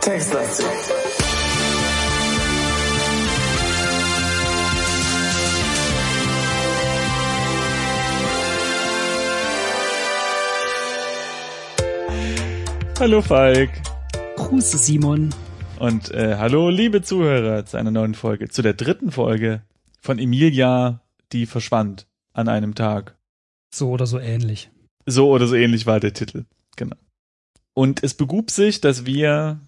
Textlastig. Hallo Falk. Grüße Simon. Und äh, hallo liebe Zuhörer zu einer neuen Folge, zu der dritten Folge von Emilia, die verschwand an einem Tag. So oder so ähnlich. So oder so ähnlich war der Titel. Genau. Und es begub sich, dass wir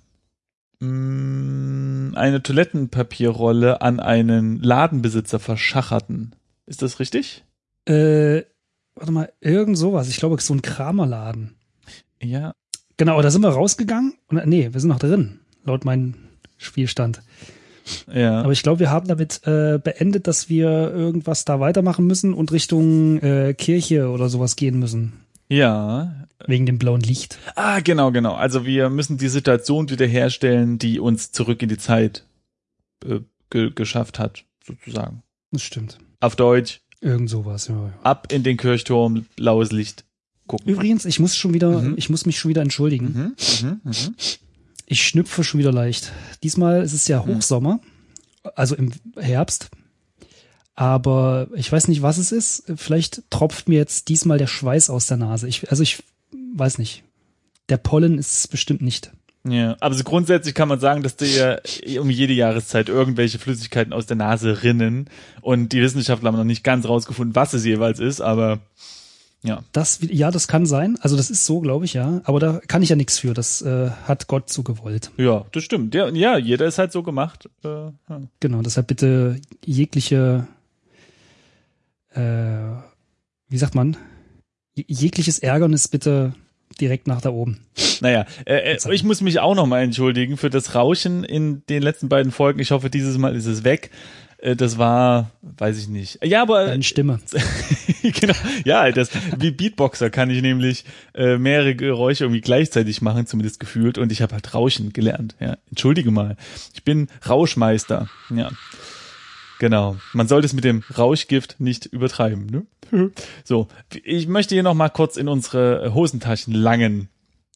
mh, eine Toilettenpapierrolle an einen Ladenbesitzer verschacherten. Ist das richtig? Äh, warte mal, irgend sowas. Ich glaube, so ein Kramerladen. Ja. Genau, da sind wir rausgegangen. Und, nee, wir sind noch drin, laut meinem Spielstand. Ja. Aber ich glaube, wir haben damit äh, beendet, dass wir irgendwas da weitermachen müssen und Richtung äh, Kirche oder sowas gehen müssen. ja. Wegen dem blauen Licht. Ah, genau, genau. Also wir müssen die Situation wiederherstellen, die uns zurück in die Zeit äh, ge geschafft hat, sozusagen. Das stimmt. Auf Deutsch, Irgend sowas, ja. ab in den Kirchturm, blaues Licht gucken. Übrigens, ich muss schon wieder, Mhm. ich muss mich schon wieder entschuldigen. Mhm, mhm, mhm. Ich schnüpfe schon wieder leicht. Diesmal ist es ja Hm. Hochsommer, also im Herbst. Aber ich weiß nicht, was es ist. Vielleicht tropft mir jetzt diesmal der Schweiß aus der Nase. Ich, also ich weiß nicht. Der Pollen ist es bestimmt nicht. Ja, aber so grundsätzlich kann man sagen, dass dir um jede Jahreszeit irgendwelche Flüssigkeiten aus der Nase rinnen und die Wissenschaftler haben noch nicht ganz rausgefunden, was es jeweils ist, aber ja. Das, ja, das kann sein. Also das ist so, glaube ich, ja. Aber da kann ich ja nichts für. Das äh, hat Gott so gewollt. Ja, das stimmt. Ja, ja jeder ist halt so gemacht. Äh, ja. Genau, deshalb bitte jegliche, äh, wie sagt man, Je- jegliches Ärgernis bitte direkt nach da oben. Naja, äh, äh, ich muss mich auch nochmal entschuldigen für das Rauschen in den letzten beiden Folgen. Ich hoffe, dieses Mal ist es weg. Äh, Das war, weiß ich nicht. Ja, aber Deine Stimme. genau. Ja, das wie Beatboxer kann ich nämlich äh, mehrere Geräusche irgendwie gleichzeitig machen, zumindest gefühlt. Und ich habe halt Rauschen gelernt. Ja, entschuldige mal. Ich bin Rauschmeister. Ja, genau. Man sollte es mit dem Rauschgift nicht übertreiben. Ne? So, ich möchte hier noch mal kurz in unsere Hosentaschen langen,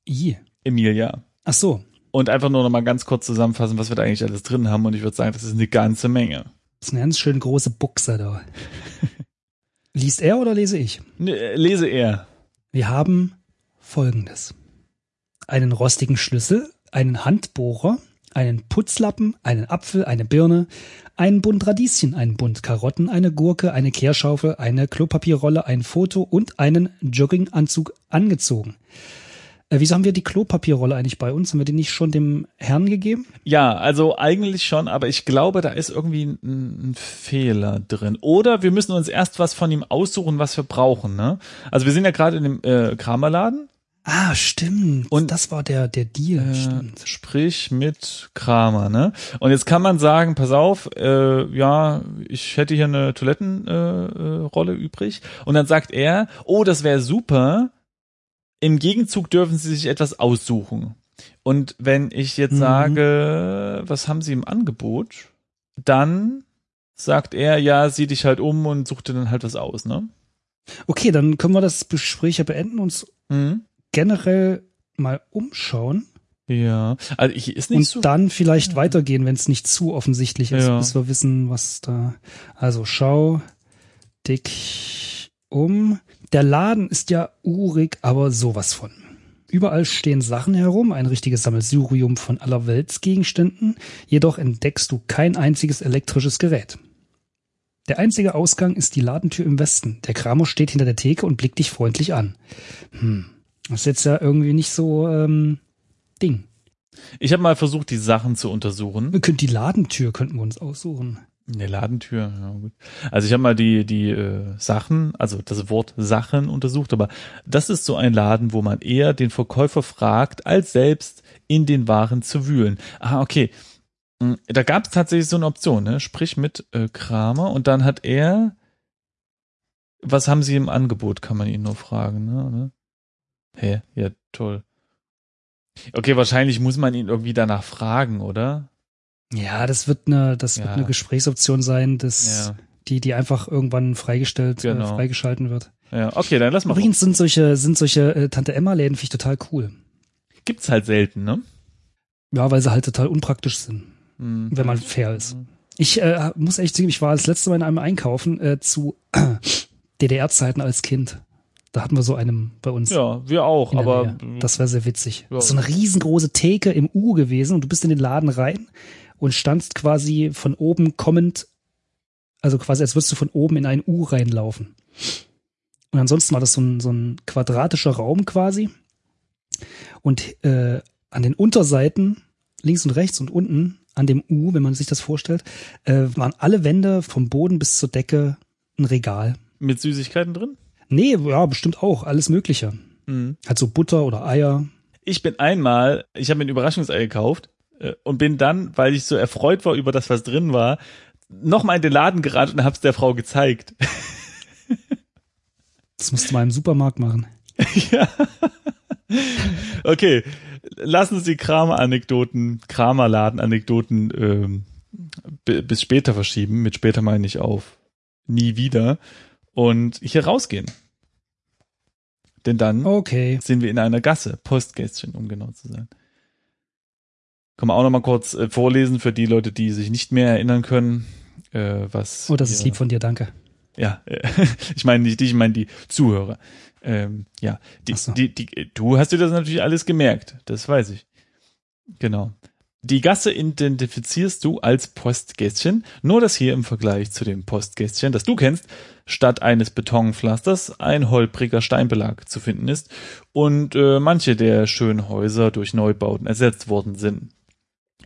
I. Emilia. Ach so. Und einfach nur noch mal ganz kurz zusammenfassen, was wir da eigentlich alles drin haben. Und ich würde sagen, das ist eine ganze Menge. Das ist eine ganz schön große Buchse da. Liest er oder lese ich? Ne, Lese er. Wir haben folgendes. Einen rostigen Schlüssel, einen Handbohrer, einen Putzlappen, einen Apfel, eine Birne, einen Bund Radieschen, einen Bund Karotten, eine Gurke, eine Kehrschaufel, eine Klopapierrolle, ein Foto und einen Jogginganzug angezogen. Äh, wieso haben wir die Klopapierrolle eigentlich bei uns? Haben wir die nicht schon dem Herrn gegeben? Ja, also eigentlich schon, aber ich glaube, da ist irgendwie ein, ein Fehler drin. Oder wir müssen uns erst was von ihm aussuchen, was wir brauchen. Ne? Also wir sind ja gerade in dem äh, Kramerladen. Ah, stimmt. Und- das war der, der Deal. Äh, stimmt. sprich mit Kramer, ne? Und jetzt kann man sagen, pass auf, äh, ja, ich hätte hier eine Toilettenrolle äh, Rolle übrig. Und dann sagt er, oh, das wäre super. Im Gegenzug dürfen Sie sich etwas aussuchen. Und wenn ich jetzt Mhm. sage, was haben Sie im Angebot, dann sagt er, ja, sieh dich halt um und such dir dann halt was aus, ne? Okay, dann können wir das Gespräch ja beenden und uns Mhm. generell mal umschauen Ja, also ich ist nicht und so. dann vielleicht weitergehen, wenn es nicht zu offensichtlich ist, Ja. bis wir wissen, was da. Also schau dich um. Der Laden ist ja urig, aber sowas von. Überall stehen Sachen herum, ein richtiges Sammelsurium von aller Weltsgegenständen, jedoch entdeckst du kein einziges elektrisches Gerät. Der einzige Ausgang ist die Ladentür im Westen. Der Kramer steht hinter der Theke und blickt dich freundlich an. Hm. Das ist jetzt ja irgendwie nicht so ähm, Ding. Ich habe mal versucht, die Sachen zu untersuchen. Wir können die Ladentür könnten wir uns aussuchen. Eine Ladentür, ja gut. Also ich habe mal die die äh, Sachen, also das Wort Sachen untersucht, aber das ist so ein Laden, wo man eher den Verkäufer fragt, als selbst in den Waren zu wühlen. Ah, okay. Hm, Da gab es tatsächlich so eine Option, ne? Sprich mit äh, Kramer und dann hat er was haben sie im Angebot, kann man ihn nur fragen, ne? Hä? Ja, toll. Okay, wahrscheinlich muss man ihn irgendwie danach fragen, oder? Ja, das wird eine, das wird Ja. eine Gesprächsoption sein, das, Ja. die, die einfach irgendwann freigestellt, Genau. äh, freigeschalten wird. Ja, okay, dann lass mal. Übrigens sind solche, sind solche äh, Tante Emma-Läden finde ich total cool. Gibt's halt selten, ne? Ja, weil sie halt total unpraktisch sind, Hm. wenn man fair ist. Ich äh, muss echt zugeben, ich war das letzte Mal in einem Einkaufen äh, zu DDR-Zeiten als Kind. Da hatten wir so einen bei uns. Ja, wir auch, aber Nähe. das wäre sehr witzig. Ja. Das ist so eine riesengroße Theke im U gewesen und du bist in den Laden rein und standst quasi von oben kommend, also quasi als würdest du von oben in ein U reinlaufen. Und ansonsten war das so ein, so ein quadratischer Raum quasi. Und äh, an den Unterseiten, links und rechts und unten, an dem U, wenn man sich das vorstellt, äh, waren alle Wände vom Boden bis zur Decke ein Regal. mit Süßigkeiten drin? Nee, ja, bestimmt auch, alles Mögliche. Hm. Halt so Butter oder Eier. Ich bin einmal, ich habe mir ein Überraschungsei gekauft und bin dann, weil ich so erfreut war über das, was drin war, nochmal in den Laden gerannt und hab's der Frau gezeigt. Das musst du mal im Supermarkt machen. ja. Okay, lassen Sie die Kramer-Anekdoten, Kramerladen-Anekdoten ähm, bi- bis später verschieben. Mit später meine ich auf nie wieder. Und hier rausgehen. Denn dann Okay. sind wir in einer Gasse, Postgästchen, um genau zu sein. Kann man auch noch mal kurz äh, vorlesen für die Leute, die sich nicht mehr erinnern können, äh, was. Oh, das ist lieb von dir, danke. Ja, äh, ich meine nicht dich, ich meine die Zuhörer. Ähm, ja, die, so. die, die, du hast dir das natürlich alles gemerkt, das weiß ich. Genau. Die Gasse identifizierst du als Postgästchen, nur dass hier im Vergleich zu dem Postgästchen, das du kennst, statt eines Betonpflasters ein holpriger Steinbelag zu finden ist und äh, manche der schönen Häuser durch Neubauten ersetzt worden sind.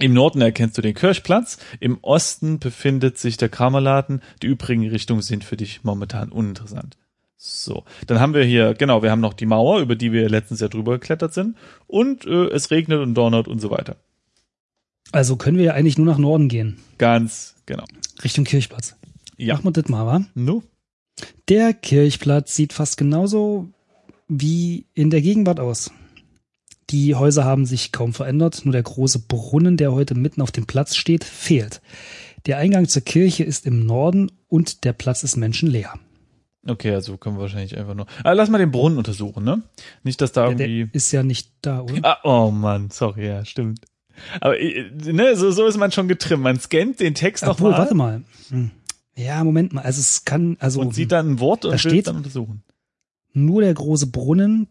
Im Norden erkennst du den Kirchplatz, im Osten befindet sich der Kramerladen, die übrigen Richtungen sind für dich momentan uninteressant. So, dann haben wir hier, genau, wir haben noch die Mauer, über die wir letztens ja drüber geklettert sind und äh, es regnet und donnert und so weiter. Also können wir ja eigentlich nur nach Norden gehen, Ganz genau. Richtung Kirchplatz. Ja. Machen wir das mal, wa? Nu? Der Kirchplatz sieht fast genauso wie in der Gegenwart aus. Die Häuser haben sich kaum verändert, nur der große Brunnen, der heute mitten auf dem Platz steht, fehlt. Der Eingang zur Kirche ist im Norden und der Platz ist menschenleer. Okay, also können wir wahrscheinlich einfach nur. Ah, lass mal den Brunnen untersuchen, ne? Nicht, dass da Der, der irgendwie. ist ja nicht da, oder? Ah, oh Mann, sorry, ja, stimmt. Aber äh, ne, so, so ist man schon getrimmt. Man scannt den Text nochmal warte mal. Hm. Ja, Moment mal. Also es kann, also und sieht dann ein Wort und Da will steht- dann untersuchen. nur der große Brunnen,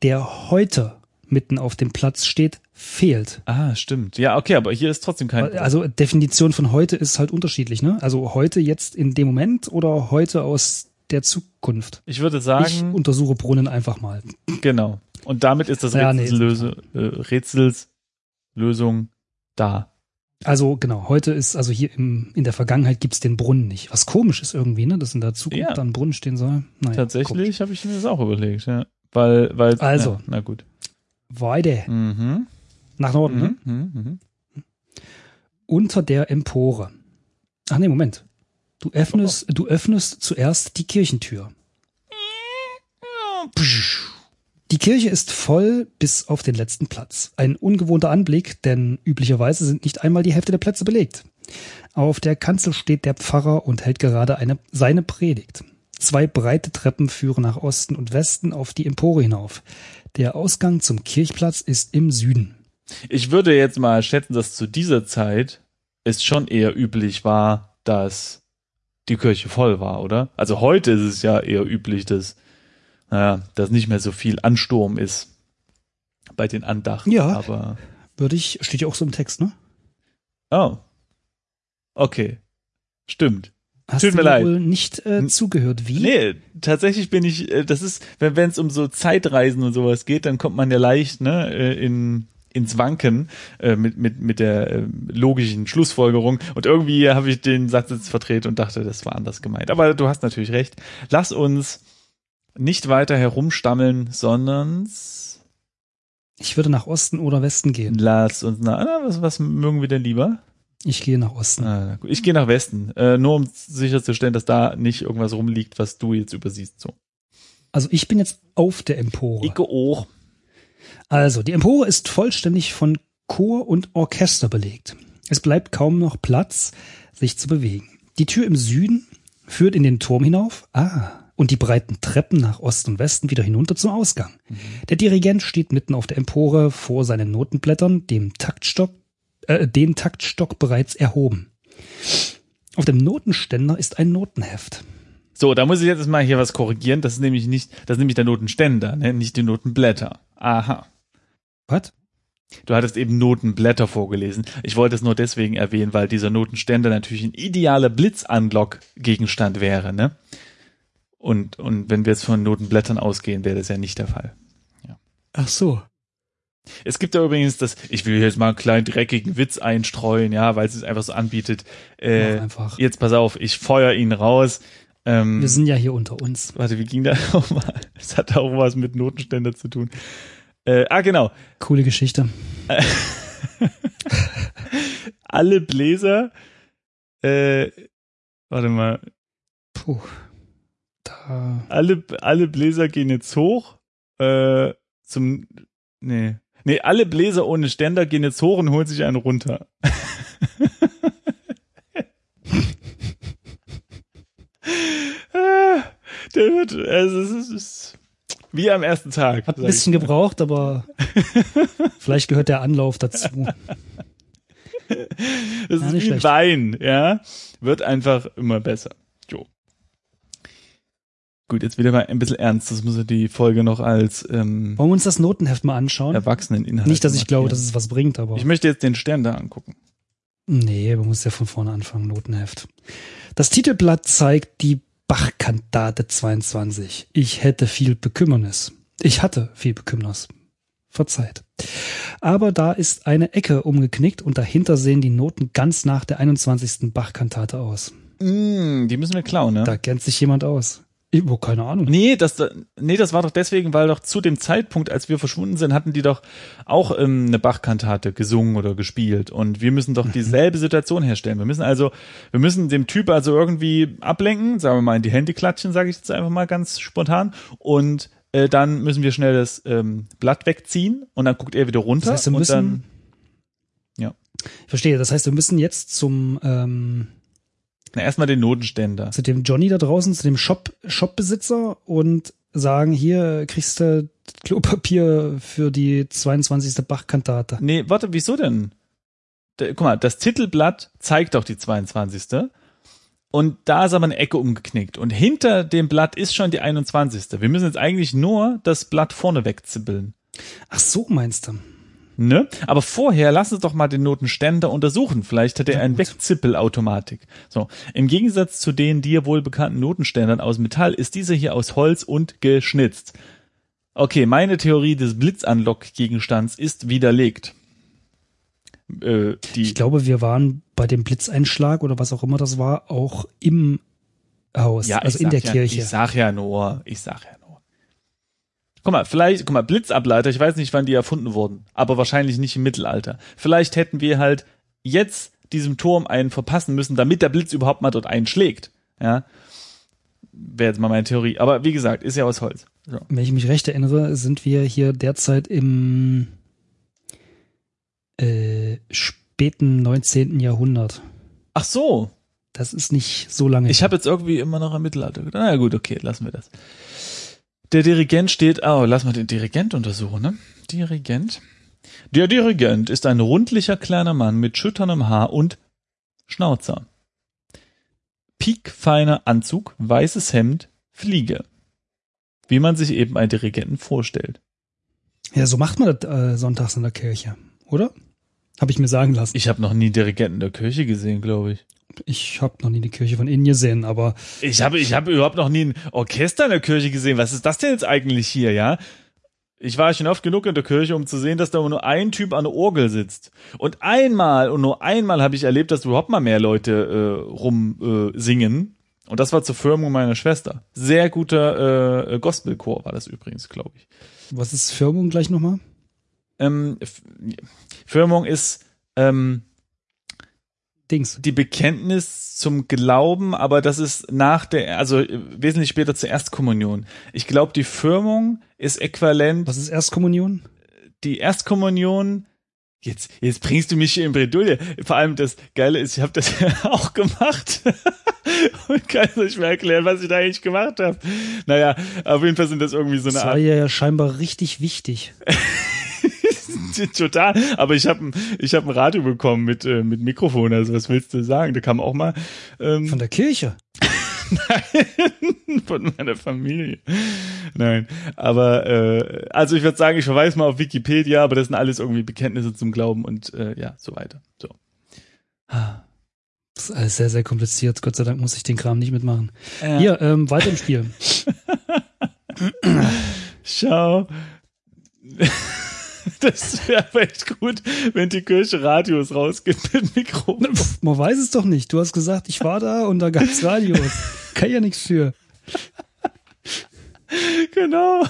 der heute mitten auf dem Platz steht, fehlt. Ah, stimmt. Ja, okay, aber hier ist trotzdem kein. Also Definition von heute ist halt unterschiedlich, ne? Also heute jetzt in dem Moment oder heute aus der Zukunft. ich würde Ich sagen, untersuche Brunnen einfach mal. genau. Und damit ist das Ja, nee, Rätselslöse, äh, Rätselslösung da. Also genau, heute ist, also hier im, in der Vergangenheit gibt's den Brunnen nicht. Was komisch ist irgendwie, ne? Dass in der Zukunft Ja. dann ein Brunnen stehen soll. Naja, Tatsächlich habe ich mir das auch überlegt, ja. Weil, weil. Also. Ja, na gut. Weide. Mhm. Nach Norden, ne? Mhm. Mhm. Mhm. Unter der Empore. Ach nee, Moment. Du öffnest, du öffnest zuerst die Kirchentür. Die Kirche ist voll bis auf den letzten Platz. Ein ungewohnter Anblick, denn üblicherweise sind nicht einmal die Hälfte der Plätze belegt. Auf der Kanzel steht der Pfarrer und hält gerade eine, seine Predigt. Zwei breite Treppen führen nach Osten und Westen auf die Empore hinauf. Der Ausgang zum Kirchplatz ist im Süden. Ich würde jetzt mal schätzen, dass zu dieser Zeit es schon eher üblich war, dass die Kirche voll war, oder? Also heute ist es ja eher üblich, dass, naja, dass nicht mehr so viel Ansturm ist bei den Andachten. Ja. Aber, Würde ich, steht ja auch so im Text, ne? oh. Okay. Stimmt. Hast Tut du mir leid. wohl nicht äh, zugehört? Wie? Nee, tatsächlich bin ich, äh, das ist, wenn es um so Zeitreisen und sowas geht, dann kommt man ja leicht, ne, äh, in, ins Wanken äh, mit, mit, mit der äh, logischen Schlussfolgerung. Und irgendwie habe ich den Satz jetzt verdreht und dachte, das war anders gemeint. Aber du hast natürlich recht. Lass uns nicht weiter herumstammeln, sondern Ich würde nach Osten oder Westen gehen. lass uns na, na was, was mögen wir denn lieber? Ich gehe nach Osten. Ah. Ich gehe nach Westen, äh, nur um sicherzustellen, dass da nicht irgendwas rumliegt, was du jetzt übersiehst. So. Also ich bin jetzt auf der Empore. Ich auch. Also, die Empore ist vollständig von Chor und Orchester belegt. Es bleibt kaum noch Platz, sich zu bewegen. Die Tür im Süden, führt in den Turm hinauf. Ah. Und die breiten Treppen nach Osten und Westen wieder hinunter zum Ausgang. Der Dirigent steht mitten auf der Empore vor seinen Notenblättern, dem Taktstock, äh, den Taktstock bereits erhoben. Auf dem Notenständer ist ein Notenheft. So, da muss ich jetzt mal hier was korrigieren. Das ist nämlich nicht, das ist nämlich der Notenständer, ne? nicht die Notenblätter. Aha. Was? Du hattest eben Notenblätter vorgelesen. Ich wollte es nur deswegen erwähnen, weil dieser Notenständer natürlich ein idealer Blitzanlock-Gegenstand wäre, ne? Und, und wenn wir jetzt von Notenblättern ausgehen, wäre das ja nicht der Fall. Ach so. Es gibt ja übrigens das, ich will jetzt mal einen kleinen dreckigen Witz einstreuen, ja, weil es es einfach so anbietet. Äh, einfach. Jetzt pass auf, ich feuer ihn raus. Ähm, Wir sind ja hier unter uns. warte, wie ging da nochmal? Es hat auch was mit Notenständer zu tun. Äh, ah, genau. Coole Geschichte. Alle Bläser, äh, warte mal, Puh. Da. alle, alle Bläser gehen jetzt hoch, äh, zum, nee, nee, alle Bläser ohne Ständer gehen jetzt hoch und holen sich einen runter. Der wird, also es ist, es ist wie am ersten Tag. Hat ein bisschen gebraucht, aber vielleicht gehört der Anlauf dazu. Das Ja, ist wie schlecht. Wein, ja. Wird einfach immer besser. Jo. Gut, jetzt wieder mal ein bisschen ernst. Das muss ja die Folge noch als ähm, Wollen wir uns das Notenheft mal anschauen? Erwachseneninhalt. Nicht, dass ich glaube, dass es was bringt, aber. Ich möchte jetzt den Stern da angucken. Nee, man muss ja von vorne anfangen, Notenheft. Das Titelblatt zeigt die Bachkantate 22. Ich hätte viel Bekümmernis. Ich hatte viel Bekümmernis. Verzeiht. Aber da ist eine Ecke umgeknickt und dahinter sehen die Noten ganz nach der 21. Bachkantate aus. Mm, die müssen wir klauen, ne? Da kennt sich jemand aus. Ich, oh, keine Ahnung. Nee, das, nee, das war doch deswegen, weil doch zu dem Zeitpunkt, als wir verschwunden sind, hatten die doch auch ähm, eine Bachkantate gesungen oder gespielt. Und wir müssen doch dieselbe Situation herstellen. Wir müssen also, wir müssen dem Typ also irgendwie ablenken, sagen wir mal in die Hände klatschen, sage ich jetzt einfach mal ganz spontan. Und äh, dann müssen wir schnell das ähm, Blatt wegziehen und dann guckt er wieder runter. Das heißt, wir und müssen- dann, Ich verstehe. Das heißt, wir müssen jetzt zum, ähm, na, erstmal den Notenständer. zu dem Johnny da draußen, zu dem Shop, Shopbesitzer und sagen, hier kriegst du Klopapier für die 22. Bachkantate. Nee, warte, wieso denn? Da, guck mal, das Titelblatt zeigt doch die 22. Und da ist aber eine Ecke umgeknickt. Und hinter dem Blatt ist schon die 21. Wir müssen jetzt eigentlich nur das Blatt vorne wegzippeln. Ach so, meinst du? Ne? Aber vorher lass uns doch mal den Notenständer untersuchen. Vielleicht hat er Ja, eine gut. Wegzippelautomatik. So. Im Gegensatz zu den dir wohl bekannten Notenständern aus Metall ist dieser hier aus Holz und geschnitzt. Okay, meine Theorie des Blitzanlock-Gegenstands ist widerlegt. Äh, Ich glaube, wir waren bei dem Blitzeinschlag oder was auch immer das war, auch im Haus, ja, also in der sag Kirche. Ja, ich sag ja nur, ich sag ja nur. Guck mal, vielleicht, guck mal, Blitzableiter, ich weiß nicht, wann die erfunden wurden, aber wahrscheinlich nicht im Mittelalter. Vielleicht hätten wir halt jetzt diesem Turm einen verpassen müssen, damit der Blitz überhaupt mal dort einschlägt. Ja. Wäre jetzt mal meine Theorie. Aber wie gesagt, ist ja aus Holz. So. Wenn ich mich recht erinnere, sind wir hier derzeit im äh, späten 19. Jahrhundert. Ach so. Das ist nicht so lange. Ich habe jetzt irgendwie immer noch im Mittelalter gedacht. Na gut, okay, lassen wir das. Der Dirigent steht, oh, lass mal den Dirigent untersuchen, ne? Dirigent. Der Dirigent ist ein rundlicher kleiner Mann mit schütternem Haar und Schnauzer. Piekfeiner Anzug, weißes Hemd, Fliege. Wie man sich eben einen Dirigenten vorstellt. ja, so macht man das äh, sonntags in der Kirche, oder? Habe ich mir sagen lassen. Ich habe noch nie Dirigenten in der Kirche gesehen, glaube ich. Ich habe noch nie die Kirche von innen gesehen, aber Ich habe ich hab überhaupt noch nie ein Orchester in der Kirche gesehen. Was ist das denn jetzt eigentlich hier, ja? Ich war schon oft genug in der Kirche, um zu sehen, dass da nur ein Typ an der Orgel sitzt. Und einmal und nur einmal habe ich erlebt, dass überhaupt mal mehr Leute äh, rum äh, singen. Und das war zur Firmung meiner Schwester. Sehr guter äh, Gospelchor war das übrigens, glaube ich. was ist Firmung gleich nochmal? Ähm, Firmung ist ähm, Dings. die Bekenntnis zum Glauben, aber das ist nach der, also wesentlich später zur Erstkommunion. Ich glaube, die Firmung ist äquivalent, Was ist Erstkommunion? die Erstkommunion Jetzt, jetzt bringst du mich hier in Bredouille. Vor allem das Geile ist, ich habe das ja auch gemacht. Und kann nicht mehr erklären, was ich da eigentlich gemacht habe. Naja, auf jeden Fall sind das irgendwie so eine Das war Art. ja scheinbar richtig wichtig. Total. Aber ich habe ich hab ein Radio bekommen mit, äh, mit Mikrofon. Also was willst du sagen? Da kam auch mal ähm, Von der Kirche. von meiner Familie. Nein, aber äh, also ich würde sagen, ich verweise mal auf Wikipedia, aber das sind alles irgendwie Bekenntnisse zum Glauben und äh, ja, so weiter. So. Das ist alles sehr, sehr kompliziert. Gott sei Dank muss ich den Kram nicht mitmachen. Ja. Hier, ähm, weiter im Spiel. Schau. Das wäre echt gut, wenn die Kirche Radios rausgibt mit Mikro. Pff, Man weiß es doch nicht. Du hast gesagt, ich war da und da gab's Radios. Kann ja nichts für. genau.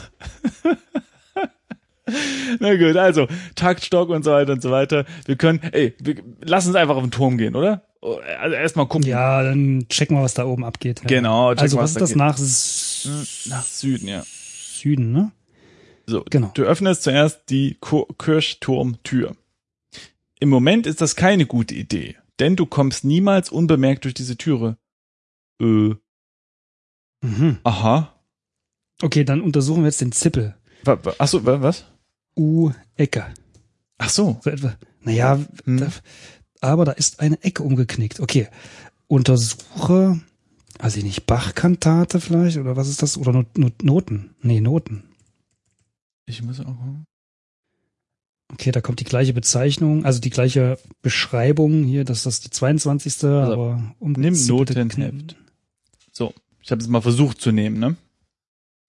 Na gut, also Taktstock und so weiter und so weiter. Wir können, ey, wir, lass uns einfach auf den Turm gehen, oder? Also erstmal gucken. Ja, dann checken wir, was da oben abgeht. Ja. Genau, checken, Also, was was da ist das geht. nach S- Nach Süden, ja. Süden, ne? So, Genau. du öffnest zuerst die Kirchturmtür. Im Moment ist das keine gute Idee, denn du kommst niemals unbemerkt durch diese Türe. Äh, Mhm. aha. Okay, dann untersuchen wir jetzt den Zippel. Wa- wa- Ach so, wa- was? U-Ecke. Ach so. So etwa. Naja, Hm. da, aber da ist eine Ecke umgeknickt. Okay. Untersuche, also ich nicht, Bachkantate vielleicht, oder was ist das? Oder Not, Not, Noten? Nee, Noten. Ich muss auch gucken. Okay, da kommt die gleiche Bezeichnung, also die gleiche Beschreibung hier, dass das die 22. aber um nimm Notenheft. So, ich habe es mal versucht zu nehmen, ne?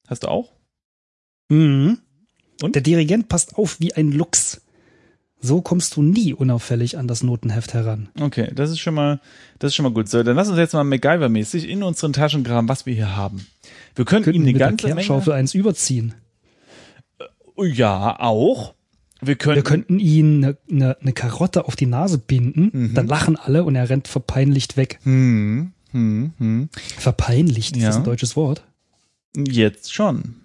Hast du auch? Mhm. Und? Der Dirigent passt auf wie ein Luchs. So kommst du nie unauffällig an das Notenheft heran. Okay, das ist schon mal, das ist schon mal gut. So, dann lass uns jetzt mal MacGyver-mäßig in unseren Taschen graben, was wir hier haben. Wir können Könnten ihm wir eine mit der ganze Kehrschaufel eins überziehen. Ja, auch. Wir können. Wir könnten ihn eine, eine, eine Karotte auf die Nase binden, Mhm. dann lachen alle und er rennt verpeinlicht weg. Hm, hm, hm. Verpeinlicht, ist das Ja. ein deutsches Wort? Jetzt schon.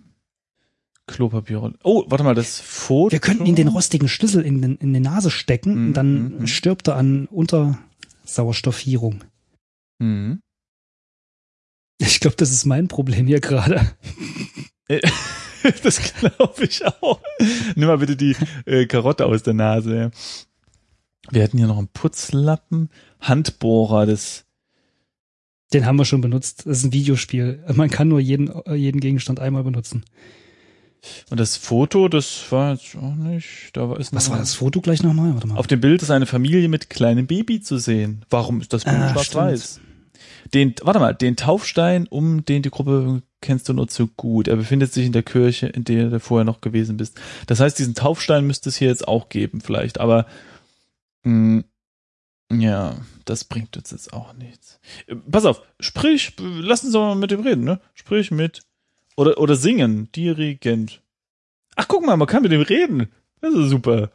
Klopapierrolle. Oh, warte mal, das Foto. Wir könnten ihn den rostigen Schlüssel in, den, in die Nase stecken Mhm, und dann mhm. stirbt er an Untersauerstoffierung. Hm. Ich glaube, das ist mein Problem hier gerade. Das glaube ich auch. Nimm mal bitte die äh, Karotte aus der Nase. Ja. Wir hatten hier noch einen Putzlappen, Handbohrer, das. Den haben wir schon benutzt. Das ist ein Videospiel. Man kann nur jeden, jeden Gegenstand einmal benutzen. Und das Foto, das war jetzt auch nicht. Da war ist Was war das Foto gleich nochmal? Warte mal. Auf dem Bild ist eine Familie mit kleinem Baby zu sehen. Warum ist das Bild Ah, schwarz-weiß? Den, warte mal, den Taufstein, um den die Gruppe kennst du nur zu gut. Er befindet sich in der Kirche, in der du vorher noch gewesen bist. Das heißt, diesen Taufstein müsste es hier jetzt auch geben, vielleicht. Aber mh, ja, das bringt uns jetzt auch nichts. Äh, Pass auf, sprich, lass uns doch mal mit dem reden, ne? Sprich mit oder oder singen, Dirigent. Ach, guck mal, man kann mit dem reden. Das ist super.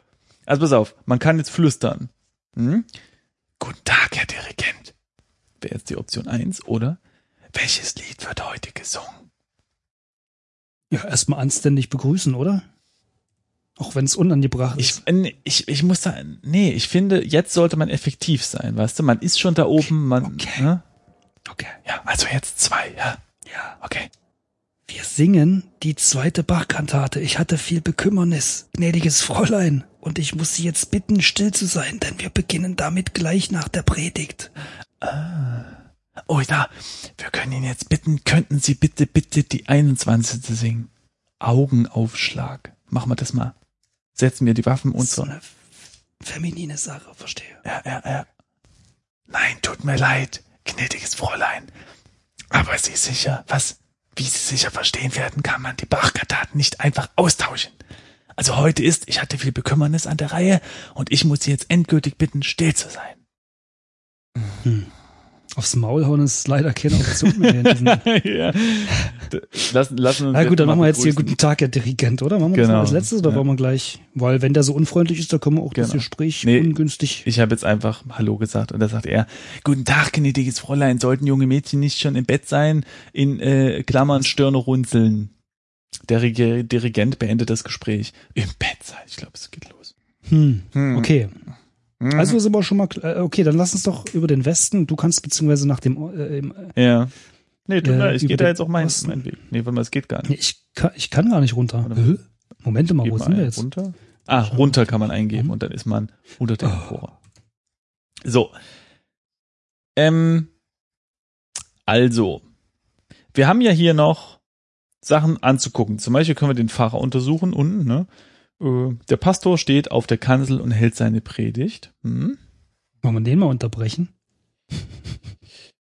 Also pass auf, man kann jetzt flüstern. Hm? Guten Tag, Herr Dirigent. Wäre jetzt die Option eins oder welches Lied wird heute gesungen? Ja, erstmal anständig begrüßen, oder? Auch wenn es unangebracht Ich, ist. äh, ich, ich muss da, nee, ich finde, jetzt sollte man effektiv sein, weißt du? Man ist schon da oben, man, okay. Ne? Okay. Ja, also jetzt zwei, ja. Ja. Okay. Wir singen die zweite Bachkantate. Ich hatte viel Bekümmernis, gnädiges Fräulein. Und ich muss Sie jetzt bitten, still zu sein, denn wir beginnen damit gleich nach der Predigt. Oh ja, wir können ihn jetzt bitten, könnten Sie bitte, bitte die 21. singen? Augenaufschlag. Machen wir das mal. Setzen wir die Waffen und so so. eine feminine Sache, verstehe. Ja, ja, ja. Nein, tut mir leid, gnädiges Fräulein. Aber Sie sicher, was? Wie Sie sicher verstehen werden, kann man die Bachkantaten nicht einfach austauschen. Also heute ist, ich hatte viel Bekümmernis an der Reihe und ich muss Sie jetzt endgültig bitten, still zu sein. Hm. Aufs Maul hauen ist leider keine Option mehr. in diesen- ja. Lassen, lassen uns Na gut, dann machen wir jetzt hier guten Tag, Herr Dirigent, oder? Machen wir das Genau. noch als letztes oder Ja. wollen wir gleich? Weil wenn der so unfreundlich ist, da können wir auch das Genau. Gespräch Nee. ungünstig. Ich habe jetzt einfach Hallo gesagt und da sagt er, Guten Tag, gnädiges Fräulein, sollten junge Mädchen nicht schon im Bett sein, in äh, Klammern Stirne runzeln. Der Dirigent beendet das Gespräch. Im Bett sein, ich glaube, es geht los. Hm, Hm. okay. Hm. Also sind wir schon mal, äh, okay, dann lass uns doch über den Westen, du kannst beziehungsweise nach dem, äh, im, Ja. Nee, tut Äh, ich gehe da jetzt auch meinen mein Weg. Nee, warte mal, es geht gar nicht. nee, ich kann, ich kann gar nicht runter. Warte? Moment mal, wo mal sind wir jetzt? Runter. Ah, runter kann man eingeben Mhm. und dann ist man unter dem Oh. So. Ähm, also, wir haben ja hier noch Sachen anzugucken. Zum Beispiel können wir den Pfarrer untersuchen unten. Ne? Äh, Der Pastor steht auf der Kanzel und hält seine Predigt. Hm? Wollen wir den mal unterbrechen?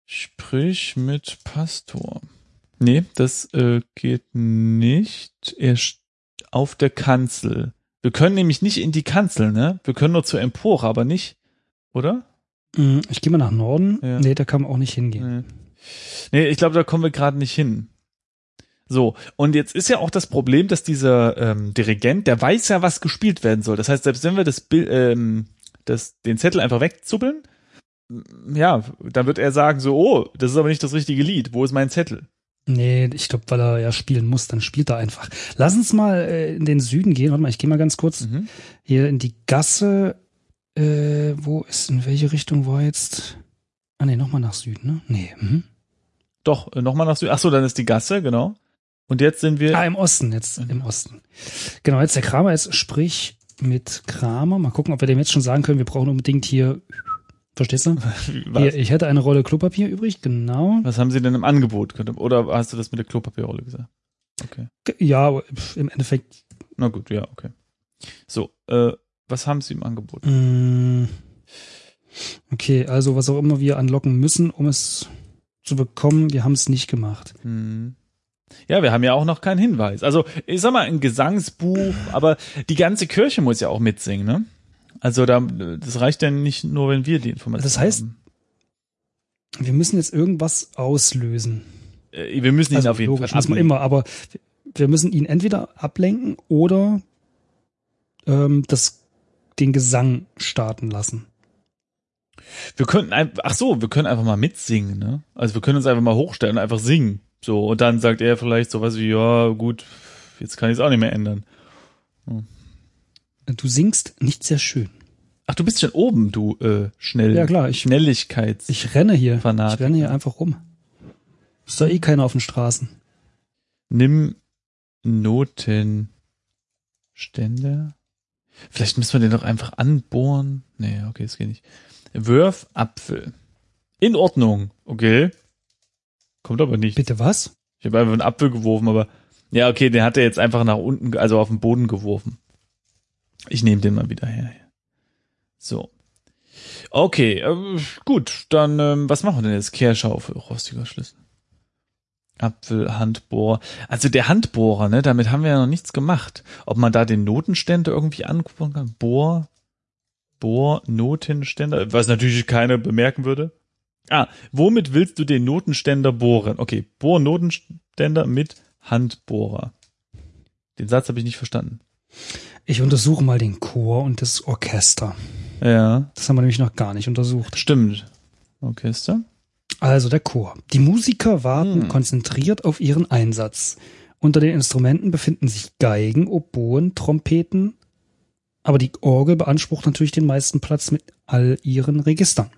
Sprich mit Pastor. Nee, das äh, geht nicht. Er st- auf der Kanzel. Wir können nämlich nicht in die Kanzel, ne? Wir können nur zur Empore, aber nicht, oder? Hm, Ich gehe mal nach Norden. Ja. Nee, da kann man auch nicht hingehen. Nee, nee ich glaube, da kommen wir gerade nicht hin. So, und jetzt ist ja auch das Problem, dass dieser ähm, Dirigent, der weiß ja, was gespielt werden soll. Das heißt, selbst wenn wir das, Bild, ähm, das den Zettel einfach wegzuppeln, ja, dann wird er sagen so, oh, das ist aber nicht das richtige Lied. Wo ist mein Zettel? Nee, ich glaube, weil er ja spielen muss, dann spielt er einfach. Lass uns mal äh, in den Süden gehen. Warte mal, ich gehe mal ganz kurz Mhm. hier in die Gasse. Äh, wo ist, in welche Richtung war jetzt? Ah nee, nochmal nach Süden, ne? Nee. Mhm. Doch, äh, nochmal nach Süden. Ach so, dann ist die Gasse, genau. Und jetzt sind wir. Ah, im Osten, jetzt Mhm. im Osten. Genau, jetzt der Kramer, jetzt sprich mit Kramer. Mal gucken, ob wir dem jetzt schon sagen können, wir brauchen unbedingt hier, verstehst du? Hier, ich hätte eine Rolle Klopapier übrig, genau. was haben sie denn im Angebot? Oder hast du das mit der Klopapierrolle gesagt? Okay. Ja, im Endeffekt, Na gut, ja, okay. So, äh, was haben sie im Angebot? mh, okay, also was auch immer wir anlocken müssen, um es zu bekommen, wir haben es nicht gemacht. Hm. Ja, wir haben ja auch noch keinen Hinweis. Also, ich sag mal, ein Gesangsbuch, aber die ganze Kirche muss ja auch mitsingen, ne? Also, da, das reicht ja nicht nur, wenn wir die Informationen Das heißt- haben. Wir müssen jetzt irgendwas auslösen. Äh, wir müssen ihn Also auf jeden logisch, Fall ablenken. immer, aber wir müssen ihn entweder ablenken oder ähm, das, den Gesang starten lassen. Wir könnten ach so, wir können einfach mal mitsingen, ne? Also, wir können uns einfach mal hochstellen und einfach singen. So, und dann sagt er vielleicht sowas wie, ja, gut, jetzt kann ich es auch nicht mehr ändern. Du singst nicht sehr schön. Ach, du bist schon oben, du äh, schnell Ja, klar, ich- Schnelligkeits. Ich renne hier. Fanatiker. Ich renne hier einfach rum. Ist da eh keiner auf den Straßen. Nimm Notenständer. Vielleicht müssen wir den doch einfach anbohren. Nee, okay, das geht nicht. Wirf Apfel. In Ordnung, okay. Kommt aber nicht. Bitte was? Ich habe einfach einen Apfel geworfen, aber ja, okay, den hat er jetzt einfach nach unten, also auf den Boden geworfen. Ich nehme den mal wieder her. So. Okay, äh, gut, dann ähm, was machen wir denn jetzt? Kehrschaufel, rostiger Schlüssel. Apfel, Handbohrer. Also der Handbohrer, ne, damit haben wir ja noch nichts gemacht. Ob man da den Notenständer irgendwie angucken kann? Bohr, Bohr, Notenständer, was natürlich keiner bemerken würde. Ah, womit willst du den Notenständer bohren? Okay, bohr Notenständer mit Handbohrer. Den Satz habe ich nicht verstanden. Ich untersuche mal den Chor und das Orchester. Ja, Das haben wir nämlich noch gar nicht untersucht. stimmt. Orchester. Also der Chor. Die Musiker warten Hm. konzentriert auf ihren Einsatz. Unter den Instrumenten befinden sich Geigen, Oboen, Trompeten, aber die Orgel beansprucht natürlich den meisten Platz mit all ihren Registern.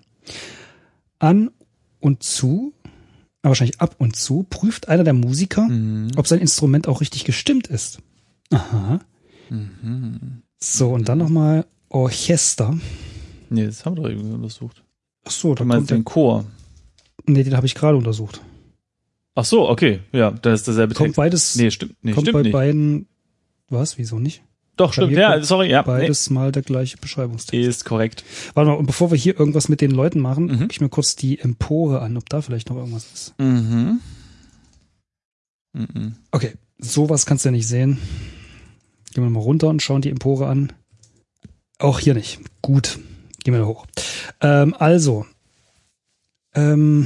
An und zu, aber wahrscheinlich ab und zu, prüft einer der Musiker, Mhm. ob sein Instrument auch richtig gestimmt ist. Aha. Mhm. So, und dann nochmal Orchester. Nee, das haben wir doch irgendwie untersucht. Ach so, da Du kommt meinst den Chor. nee, den habe ich gerade untersucht. Ach so, okay. Ja, das ist derselbe Kommt Text. beides, Nee, stimmt. Nee, kommt stimmt bei nicht. beiden, was, wieso nicht? Doch, stimmt. Ja, sorry, ja. Beides mal der gleiche Beschreibungstext. Nee, ist korrekt. Warte mal, und bevor wir hier irgendwas mit den Leuten machen, Mhm. gucke ich mir kurz die Empore an, ob da vielleicht noch irgendwas ist. Mhm. Mhm. Okay, sowas kannst du ja nicht sehen. Gehen wir mal runter und schauen die Empore an. Auch hier nicht. Gut. Gehen wir da hoch. Ähm, also, ähm,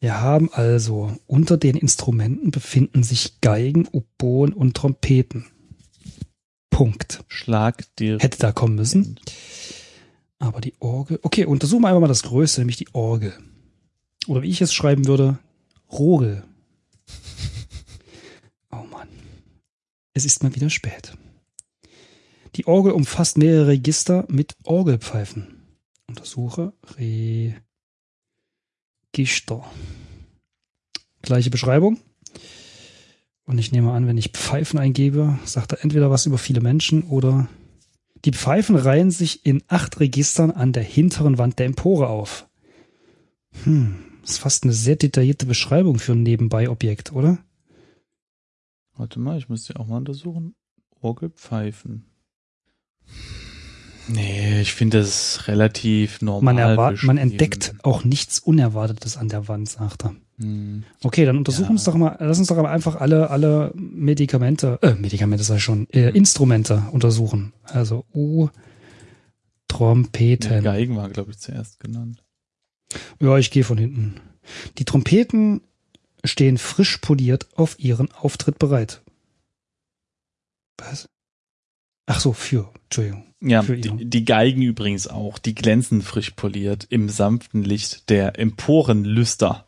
wir haben also unter den Instrumenten befinden sich Geigen, Oboen und Trompeten. Punkt. Schlag dir. Hätte da kommen müssen. Aber die Orgel. Okay, untersuchen wir einfach mal das Größte, nämlich die Orgel. Oder wie ich es schreiben würde, Rogel. Oh Mann. Es ist mal wieder spät. Die Orgel umfasst mehrere Register mit Orgelpfeifen. Untersuche Register. Gleiche Beschreibung. Und ich nehme an, wenn ich Pfeifen eingebe, sagt er entweder was über viele Menschen oder die Pfeifen reihen sich in acht Registern an der hinteren Wand der Empore auf. Hm, das ist fast eine sehr detaillierte Beschreibung für ein Nebenbei-Objekt, oder? Warte mal, ich muss die auch mal untersuchen. Orgelpfeifen. Nee, ich finde das relativ normal. Man, man entdeckt auch nichts Unerwartetes an der Wand, sagt er. Hm. Okay, dann untersuchen Ja. uns doch mal, lass uns doch aber einfach alle, alle Medikamente, äh, Medikamente sei schon, äh, Instrumente untersuchen. Also U, Nee, Trompeten. Geigen war, glaube ich, zuerst genannt. Ja, ich gehe von hinten. Die Trompeten stehen frisch poliert auf ihren Auftritt bereit. Was? Ach so, für, Entschuldigung. Ja, Für die, die Geigen übrigens auch. Die glänzen frisch poliert im sanften Licht der Emporenlüster.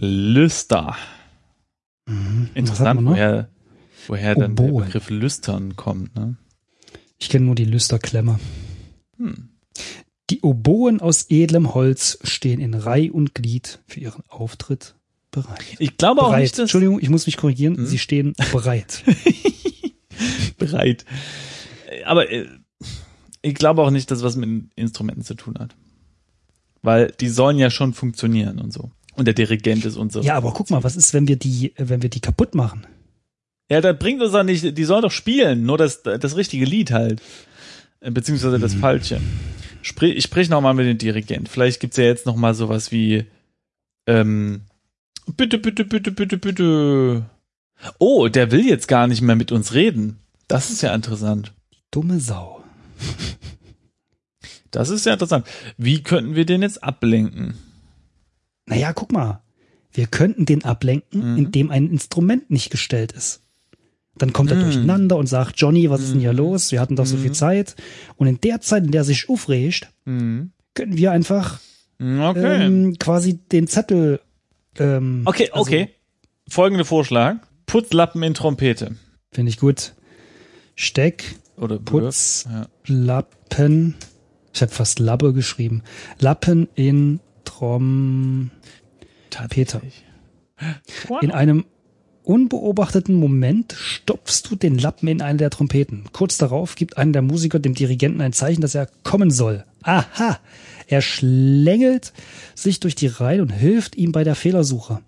Lüster. Mhm. Interessant, woher, woher dann der. Begriff Lüstern kommt. Ne? Ich kenne nur die Lüsterklemme. Hm. Die Oboen aus edlem Holz stehen in Reih und Glied für ihren Auftritt bereit. Ich glaube auch bereit. nicht, dass Entschuldigung, ich muss mich korrigieren. Hm? Sie stehen bereit. bereit. Aber äh, ich glaube auch nicht, dass was mit Instrumenten zu tun hat. Weil die sollen ja schon funktionieren und so. Und der Dirigent ist unser. ja, aber guck mal, was ist, wenn wir die, wenn wir die kaputt machen? Ja, das bringt uns doch nicht, die sollen doch spielen, nur das, das richtige Lied halt. Äh, Beziehungsweise das Mhm. falsche. Sprich, ich sprich noch mal mit dem Dirigent. Vielleicht gibt's ja jetzt noch mal sowas wie, ähm, bitte, bitte, bitte, bitte, bitte. Oh, der will jetzt gar nicht mehr mit uns reden. Das ist ja interessant. Dumme Sau. Das ist ja interessant. Wie könnten wir den jetzt ablenken? Naja, guck mal. Wir könnten den ablenken, Mhm. indem ein Instrument nicht gestellt ist. Dann kommt er Mhm. durcheinander und sagt, Johnny, was ist denn hier los? Wir hatten doch so Mhm. viel Zeit. Und in der Zeit, in der er sich aufregt, Mhm. können wir einfach Okay. ähm, quasi den Zettel. Ähm, okay, also, okay. Folgender Vorschlag. Putzlappen in Trompete. Finde ich gut. Steck, Oder Putz, Ja. Ich habe fast Lappe geschrieben. Lappen in Tatsächlich. Wow. In einem unbeobachteten Moment stopfst du den Lappen in eine der Trompeten. Kurz darauf gibt einer der Musiker dem Dirigenten ein Zeichen, dass er kommen soll. Aha! Er schlängelt sich durch die Reihen und hilft ihm bei der Fehlersuche.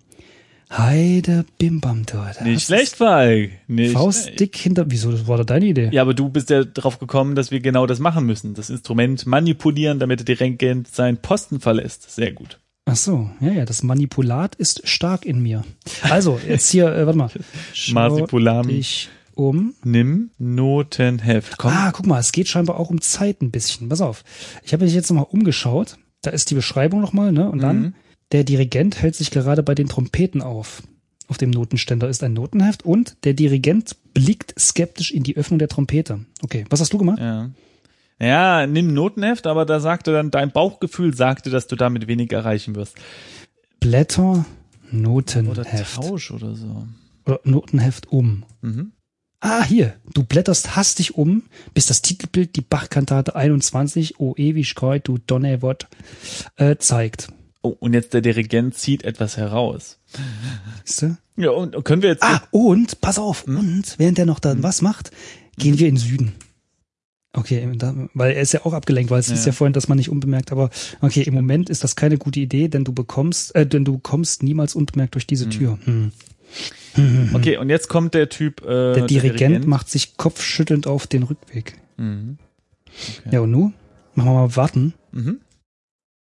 Heide Bimbam dort. Nicht schlecht, Falk. Nicht Faust schlecht. dick hinter. Wieso? Das war doch deine Idee. Ja, aber du bist ja drauf gekommen, dass wir genau das machen müssen. Das Instrument manipulieren, damit der Dirigent seinen Posten verlässt. Sehr gut. Ach so, ja, ja, das Manipulat ist stark in mir. Also, jetzt hier, äh, warte mal. Marsipulam. dich um. Nimm Notenheft. Komm. Ah, guck mal, es geht scheinbar auch um Zeit ein bisschen. Pass auf. Ich habe mich jetzt nochmal umgeschaut. Da ist die Beschreibung nochmal, ne? Und dann, Mhm. Der Dirigent hält sich gerade bei den Trompeten auf. Auf dem Notenständer ist ein Notenheft und der Dirigent blickt skeptisch in die Öffnung der Trompete. Okay, was hast du gemacht? Ja. Ja, nimm Notenheft, aber da sagte dann, dein Bauchgefühl sagte, dass du damit wenig erreichen wirst. Blätter, Oder Notenheft. Tausch oder so. Oder Notenheft um. Mhm. Ah, hier. Du blätterst hastig um, bis das Titelbild die Bachkantate 21, O Ewigkeit, du Donnerwort, äh, zeigt. Oh, und jetzt der Dirigent zieht etwas heraus. Siehst du? Ja, und können wir jetzt. Ah, und, pass auf, Hm? und, während er noch da was macht, gehen wir in den Süden. Okay, weil er ist ja auch abgelenkt, weil es Ja. ja vorhin, dass man nicht unbemerkt, aber okay, im Moment ist das keine gute Idee, denn du bekommst, äh, denn du kommst niemals unbemerkt durch diese Tür. Hm. Okay, und jetzt kommt der Typ. Äh, Der Dirigent macht sich kopfschüttelnd auf den Rückweg. Mhm. Ja, und nu? Machen wir mal warten. Mhm.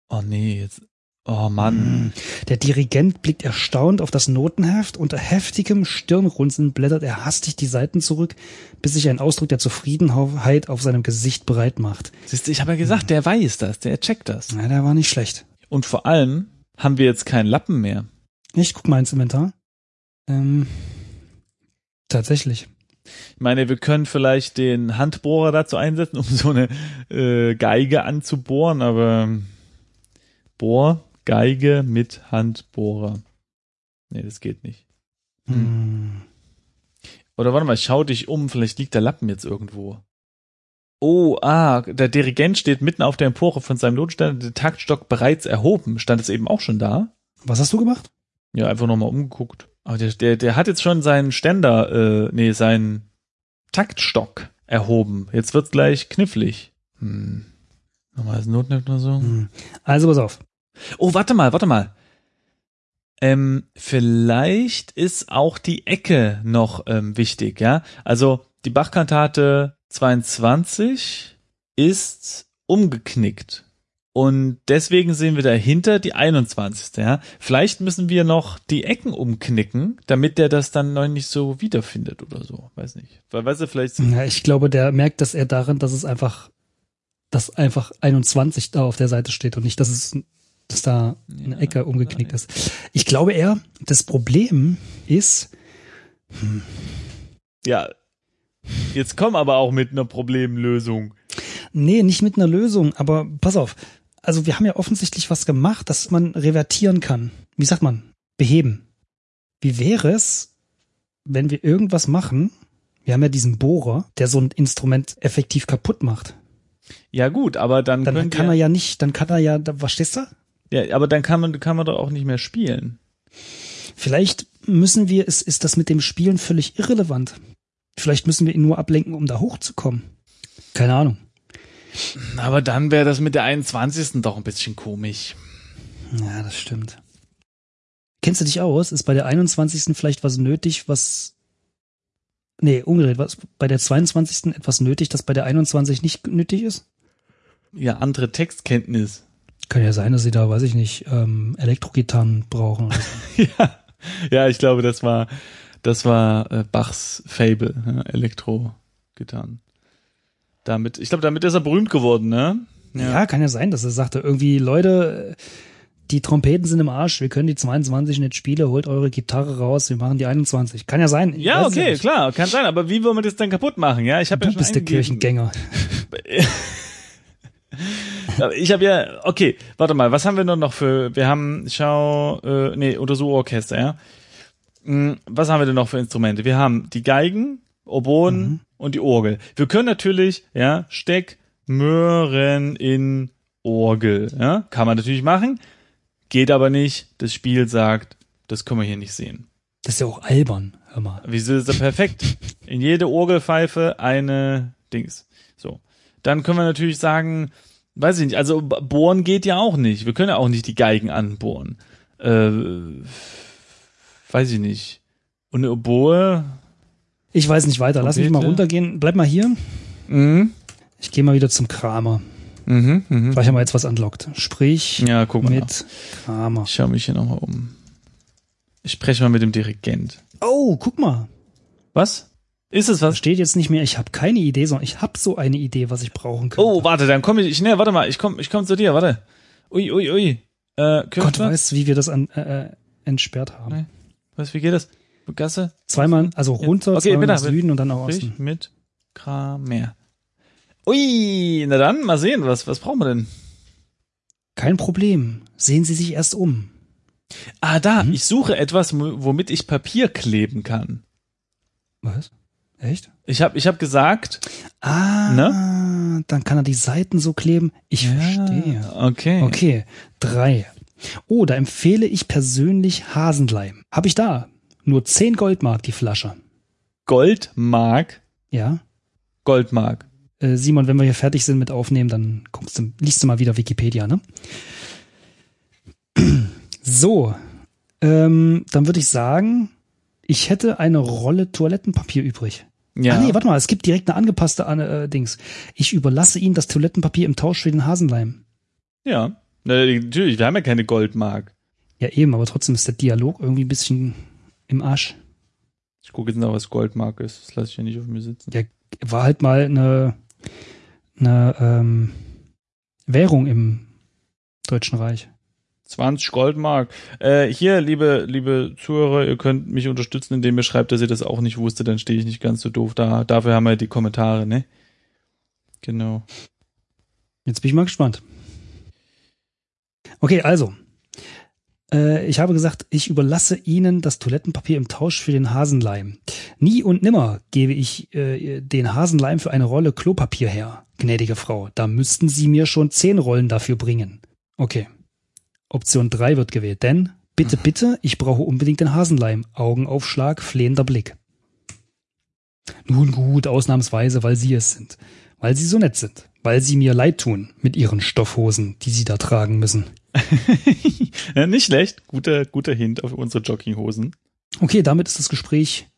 Oh nee, jetzt. Oh Mann. Der Dirigent blickt erstaunt auf das Notenheft. Unter heftigem Stirnrunzeln blättert er hastig die Seiten zurück, bis sich ein Ausdruck der Zufriedenheit auf seinem Gesicht breit macht. Siehst du, ich habe ja gesagt, der weiß das, der checkt das. Ja, der war nicht schlecht. Und vor allem haben wir jetzt keinen Lappen mehr. Ich guck mal ins Inventar. Ähm, tatsächlich. Ich meine, wir können vielleicht den Handbohrer dazu einsetzen, um so eine äh, Geige anzubohren, aber Bohr, Geige mit Handbohrer. Nee, das geht nicht. Hm. Oder warte mal, schau dich um, vielleicht liegt der Lappen jetzt irgendwo. Oh, ah, der Dirigent steht mitten auf der Empore von seinem Notstand, der Taktstock bereits erhoben. Stand es eben auch schon da? Was hast du gemacht? Ja, einfach nochmal umgeguckt. Aber der, der, der hat jetzt schon seinen Ständer, äh, nee, seinen Taktstock erhoben. Jetzt wird's gleich knifflig. Hm. Nochmal das Notneft oder so. Hm. Also pass auf. Oh, warte mal, warte mal. Ähm, vielleicht ist auch die Ecke noch ähm, wichtig, ja. Also die Bachkantate 22 ist umgeknickt. Und deswegen sehen wir dahinter die 21. Ja? Vielleicht müssen wir noch die Ecken umknicken, damit der das dann noch nicht so wiederfindet oder so. Weiß nicht. Weil, weißt du, vielleicht. Ja, ich glaube, der merkt dass er darin, dass es einfach, dass einfach 21 da auf der Seite steht und nicht, dass es, dass da eine Ecke umgeknickt ist. Ich glaube eher, das Problem ist, hm. ja, jetzt komm aber auch mit einer Problemlösung. Nee, nicht mit einer Lösung, aber pass auf also wir haben ja offensichtlich was gemacht, dass man revertieren kann. Wie sagt man? Beheben. Wie wäre es, wenn wir irgendwas machen? Wir haben ja diesen Bohrer, der so ein Instrument effektiv kaputt macht. Ja gut, aber dann, dann kann er ja nicht, dann kann er ja, was stehst du? Ja, aber dann kann man, kann man doch auch nicht mehr spielen. Vielleicht müssen wir, ist, ist das mit dem Spielen völlig irrelevant. Vielleicht müssen wir ihn nur ablenken, um da hochzukommen. Keine Ahnung. Aber dann wäre das mit der 21. doch ein bisschen komisch. Ja, das stimmt. Kennst du dich aus? Ist bei der 21. vielleicht was nötig, was. Nee, umgedreht, was bei der 22. etwas nötig, das bei der 21 nicht nötig ist? Ja, andere Textkenntnis. Kann ja sein, dass sie da, weiß ich nicht, ähm, Elektrogitarren brauchen. Ja. ja, ich glaube, das war, das war äh, Bachs Fable, ja, Elektrogitarren. Damit, ich glaube, damit ist er berühmt geworden, ne? Ja. ja, kann ja sein, dass er sagte, irgendwie, Leute, die Trompeten sind im Arsch, wir können die 22 nicht spielen, holt eure Gitarre raus, wir machen die 21. Kann ja sein. Ja, okay, ja klar, kann sein, aber wie wollen wir das dann kaputt machen? Ja, ich habe ja schon bist der Kirchengänger. ich habe ja, okay, warte mal, was haben wir noch für, wir haben, schau, äh, nee, oder so Orchester, ja. Hm, was haben wir denn noch für Instrumente? Wir haben die Geigen, Oboen mhm. und die Orgel. Wir können natürlich, ja, Steck, Möhren in Orgel, ja, kann man natürlich machen, geht aber nicht. Das Spiel sagt, das können wir hier nicht sehen. Das ist ja auch albern, hör mal. Wieso ist das perfekt? In jede Orgelpfeife eine Dings. So. Dann können wir natürlich sagen, weiß ich nicht, also bohren geht ja auch nicht. Wir können ja auch nicht die Geigen anbohren. Äh, weiß ich nicht. Und eine Oboe, ich weiß nicht weiter. Lass mich mal runtergehen. Bleib mal hier. Mhm. Ich gehe mal wieder zum Kramer. Mhm, mh. Vielleicht haben wir jetzt was anlockt. Sprich ja, guck mal mit nach. Kramer. Ich schaue mich hier nochmal um. Ich spreche mal mit dem Dirigent. Oh, guck mal. Was? Ist es was? Steht jetzt nicht mehr, ich habe keine Idee, sondern ich habe so eine Idee, was ich brauchen könnte. Oh, warte, dann komme ich, ich ne, warte mal, ich komme ich komm zu dir, warte. Ui, ui, ui. Äh, Gott weiß, wie wir das an, äh, äh entsperrt haben. Nee. Was, wie geht das? Gasse? Zweimal, also runter, ja. okay, zweimal nach Süden und dann auch Osten. Mit Kramer. Ui, na dann, mal sehen, was, was brauchen wir denn? Kein Problem. Sehen Sie sich erst um. Ah, da, hm? ich suche etwas, womit ich Papier kleben kann. Was? Echt? Ich habe ich hab gesagt. Ah, ne? dann kann er die Seiten so kleben. Ich ja, verstehe. Okay. Okay, drei. Oh, da empfehle ich persönlich Hasenleim. Hab ich da. Nur 10 Goldmark die Flasche. Goldmark? Ja. Goldmark. Äh, Simon, wenn wir hier fertig sind mit Aufnehmen, dann kommst du, liest du mal wieder Wikipedia, ne? So, ähm, dann würde ich sagen, ich hätte eine Rolle Toilettenpapier übrig. Ja. Ah nee, warte mal, es gibt direkt eine angepasste äh, Dings. Ich überlasse Ihnen das Toilettenpapier im Tausch für den Hasenleim. Ja, natürlich, wir haben ja keine Goldmark. Ja, eben, aber trotzdem ist der Dialog irgendwie ein bisschen im Arsch. Ich gucke jetzt nach, was Goldmark ist. Das lasse ich ja nicht auf mir sitzen. Ja, war halt mal eine, eine ähm, Währung im Deutschen Reich. 20 Goldmark. Äh, hier, liebe, liebe Zuhörer, ihr könnt mich unterstützen, indem ihr schreibt, dass ihr das auch nicht wusstet, dann stehe ich nicht ganz so doof da. Dafür haben wir die Kommentare, ne? Genau. Jetzt bin ich mal gespannt. Okay, also. Äh, ich habe gesagt, ich überlasse Ihnen das Toilettenpapier im Tausch für den Hasenleim. Nie und nimmer gebe ich äh, den Hasenleim für eine Rolle Klopapier her, gnädige Frau. Da müssten Sie mir schon zehn Rollen dafür bringen. Okay. Option drei wird gewählt, denn bitte, bitte, ich brauche unbedingt den Hasenleim. Augenaufschlag, flehender Blick. Nun gut, ausnahmsweise, weil Sie es sind. Weil Sie so nett sind. Weil Sie mir leid tun mit Ihren Stoffhosen, die Sie da tragen müssen. ja, nicht schlecht. Guter, guter Hint auf unsere Jogginghosen. Okay, damit ist das Gespräch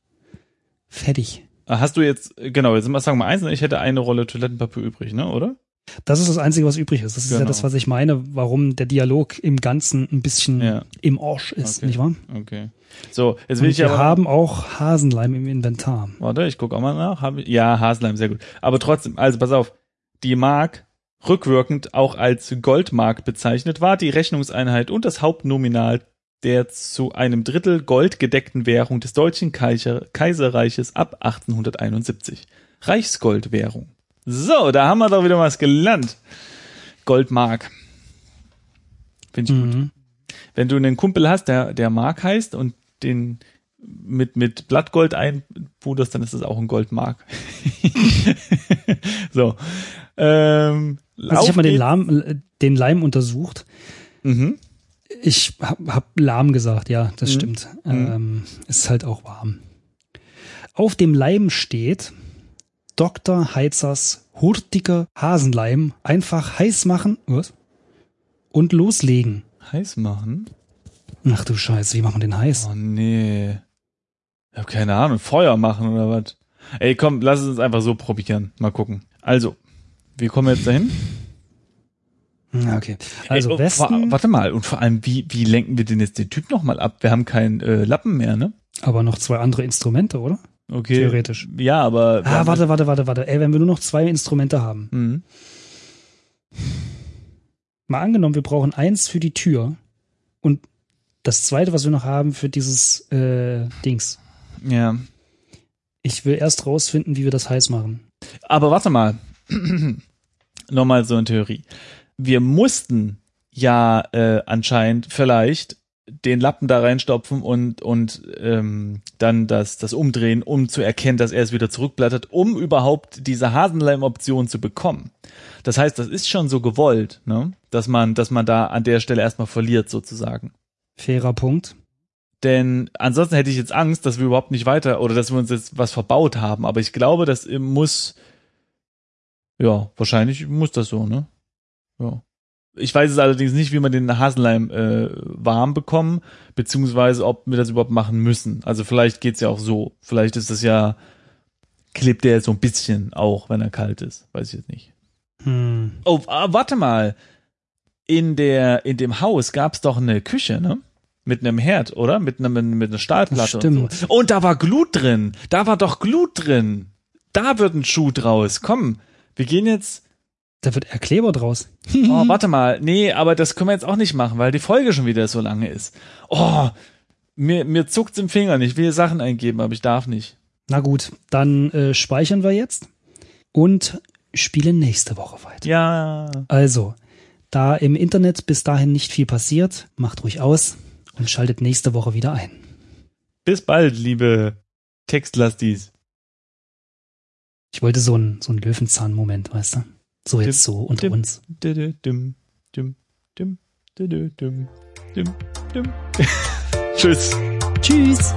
fertig. Ah, Hast du jetzt, genau, jetzt sind wir, sagen wir eins, ich hätte eine Rolle Toilettenpapier übrig, ne, oder? Das ist das Einzige, was übrig ist. Das ist ja Genau. das, was ich meine, warum der Dialog im Ganzen ein bisschen Ja. im Arsch ist, Okay. nicht wahr? Okay. So, jetzt will Und ich wir aber. haben auch Hasenleim im Inventar. Warte, ich gucke auch mal nach. Ja, Haselheim, sehr gut. Aber trotzdem, also pass auf, die Mark rückwirkend auch als Goldmark bezeichnet war, die Rechnungseinheit und das Hauptnominal der zu einem Drittel Gold gedeckten Währung des Deutschen Kaiser Kaiserreiches ab 1871. Reichsgoldwährung. So, da haben wir doch wieder was gelernt. Goldmark. Finde ich gut. Mhm. Wenn du einen Kumpel hast, der, der Mark heißt und den mit, mit Blattgold einpuderst, dann ist das auch ein Goldmark. so. Ähm, Also ich habe mal den. Lahm, äh, den Leim untersucht. Mhm. Ich habe hab lahm gesagt, ja, das Mhm. stimmt. Mhm. Ähm, ist halt auch warm. Auf dem Leim steht Dr. Heizers hurtiger Hasenleim. Einfach heiß machen. Was? Und loslegen. Heiß machen? Ach du Scheiße, wie machen wir den heiß? Oh nee. Ich habe keine Ahnung. Feuer machen oder was? Ey, komm, lass es uns einfach so probieren. Mal gucken. Also, wie kommen wir jetzt dahin? Okay. Also Ey, oh, Westen, wa- Warte mal, und vor allem, wie, wie lenken wir denn jetzt den Typ nochmal ab? Wir haben keinen äh, Lappen mehr, ne? aber noch zwei andere Instrumente, oder? Okay. Theoretisch. Ja, aber. Ah, warte, warte, warte, warte. Ey, wenn wir nur noch zwei Instrumente haben. Mhm. Mal angenommen, wir brauchen eins für die Tür und das zweite, was wir noch haben für dieses äh, Dings. Ja. Ich will erst rausfinden, wie wir das heiß machen. Aber warte mal. Nochmal so in Theorie. Wir mussten ja äh, anscheinend vielleicht den Lappen da reinstopfen und und ähm, dann das das umdrehen, um zu erkennen, dass er es wieder zurückblättert, um überhaupt diese Hasenleim-Option zu bekommen. Das heißt, das ist schon so gewollt, ne? dass man dass man da an der Stelle erstmal verliert sozusagen. Fairer Punkt. Denn ansonsten hätte ich jetzt Angst, dass wir überhaupt nicht weiter oder dass wir uns jetzt was verbaut haben. Aber ich glaube, das muss, ja, wahrscheinlich muss das so, ne? Ja. Ich weiß es allerdings nicht, wie man den Hasenleim äh, warm bekommen, beziehungsweise ob wir das überhaupt machen müssen. Also vielleicht geht's ja auch so. Vielleicht ist das ja, klebt der so ein bisschen auch, wenn er kalt ist. Weiß ich jetzt nicht. Hm. Oh, ah, warte mal. In der, in dem Haus gab's doch eine Küche, ne? Mit einem Herd, oder? Mit einem, mit einer Stahlplatte Das und so. Und da war Glut drin. Da war doch Glut drin. Da wird ein Schuh draus. Komm, wir gehen jetzt. Da wird eher Kleber draus. Oh, warte mal. Nee, aber das können wir jetzt auch nicht machen, weil die Folge schon wieder so lange ist. Oh, mir, mir zuckt's im Finger. Ich will Sachen eingeben, aber ich darf nicht. Na gut, dann äh, speichern wir jetzt und spielen nächste Woche weiter. Ja. Also, da im Internet bis dahin nicht viel passiert, macht ruhig aus und schaltet nächste Woche wieder ein. Bis bald, liebe Textlastis. Ich wollte so einen so einen Löwenzahn-Moment, weißt du? So jetzt so unter dim. uns. Tschüss. Tschüss!